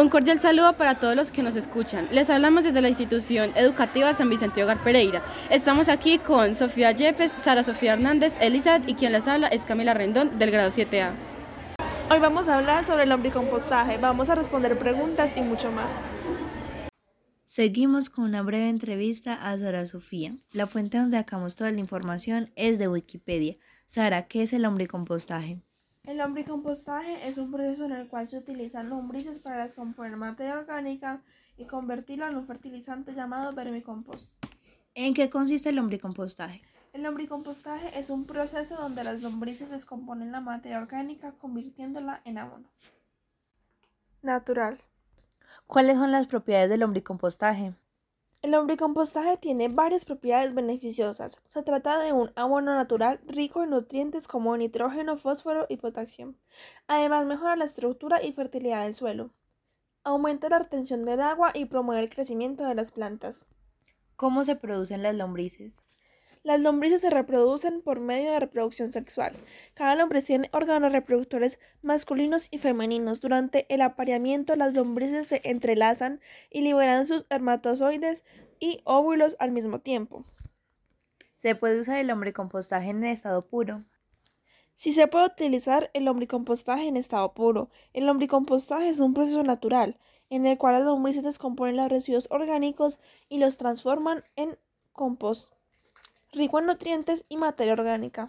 Un cordial saludo para todos los que nos escuchan. Les hablamos desde la institución educativa San Vicente Hogar Pereira. Estamos aquí con Sofía Yepes, Sara Sofía Hernández, Elizabeth y quien les habla es Camila Rendón del grado 7A. Hoy vamos a hablar sobre el lombricompostaje, vamos a responder preguntas y mucho más. Seguimos con una breve entrevista a Sara Sofía. La fuente donde sacamos toda la información es de Wikipedia. Sara, ¿qué es el lombricompostaje? El lombricompostaje es un proceso en el cual se utilizan lombrices para descomponer materia orgánica y convertirla en un fertilizante llamado vermicompost. ¿En qué consiste el lombricompostaje? El lombricompostaje es un proceso donde las lombrices descomponen la materia orgánica convirtiéndola en abono. Natural. ¿Cuáles son las propiedades del lombricompostaje? El lombricompostaje tiene varias propiedades beneficiosas. Se trata de un abono natural rico en nutrientes como nitrógeno, fósforo y potasio. Además, mejora la estructura y fertilidad del suelo. Aumenta la retención del agua y promueve el crecimiento de las plantas. ¿Cómo se producen las lombrices? Las lombrices se reproducen por medio de reproducción sexual. Cada lombriz tiene órganos reproductores masculinos y femeninos. Durante el apareamiento, las lombrices se entrelazan y liberan sus espermatozoides y óvulos al mismo tiempo. ¿Se puede usar el lombricompostaje en estado puro? Sí se puede utilizar el lombricompostaje en estado puro. El lombricompostaje es un proceso natural en el cual las lombrices descomponen los residuos orgánicos y los transforman en compost rico en nutrientes y materia orgánica.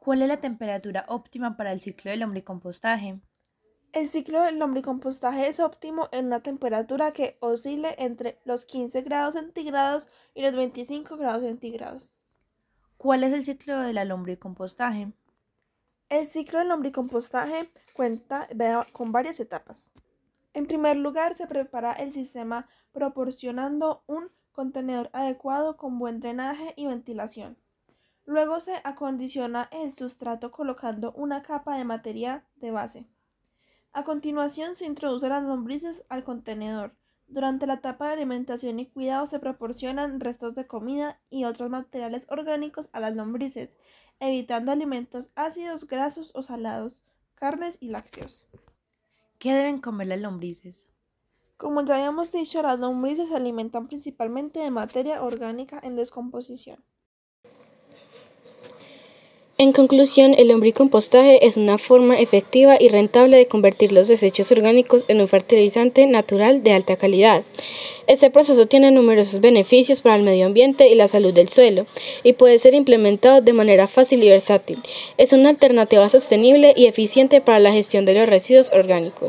¿Cuál es la temperatura óptima para el ciclo del lombricompostaje? El ciclo del lombricompostaje es óptimo en una temperatura que oscile entre los 15 grados centígrados y los 25 grados centígrados. ¿Cuál es el ciclo de la lombricompostaje? El ciclo del lombricompostaje cuenta con varias etapas. En primer lugar, se prepara el sistema proporcionando un contenedor adecuado con buen drenaje y ventilación. Luego se acondiciona el sustrato colocando una capa de materia de base. A continuación se introducen las lombrices al contenedor. Durante la etapa de alimentación y cuidado se proporcionan restos de comida y otros materiales orgánicos a las lombrices, evitando alimentos ácidos, grasos o salados, carnes y lácteos. ¿Qué deben comer las lombrices? Como ya habíamos dicho, las lombrices se alimentan principalmente de materia orgánica en descomposición. En conclusión, el lombricompostaje es una forma efectiva y rentable de convertir los desechos orgánicos en un fertilizante natural de alta calidad. Este proceso tiene numerosos beneficios para el medio ambiente y la salud del suelo y puede ser implementado de manera fácil y versátil. Es una alternativa sostenible y eficiente para la gestión de los residuos orgánicos.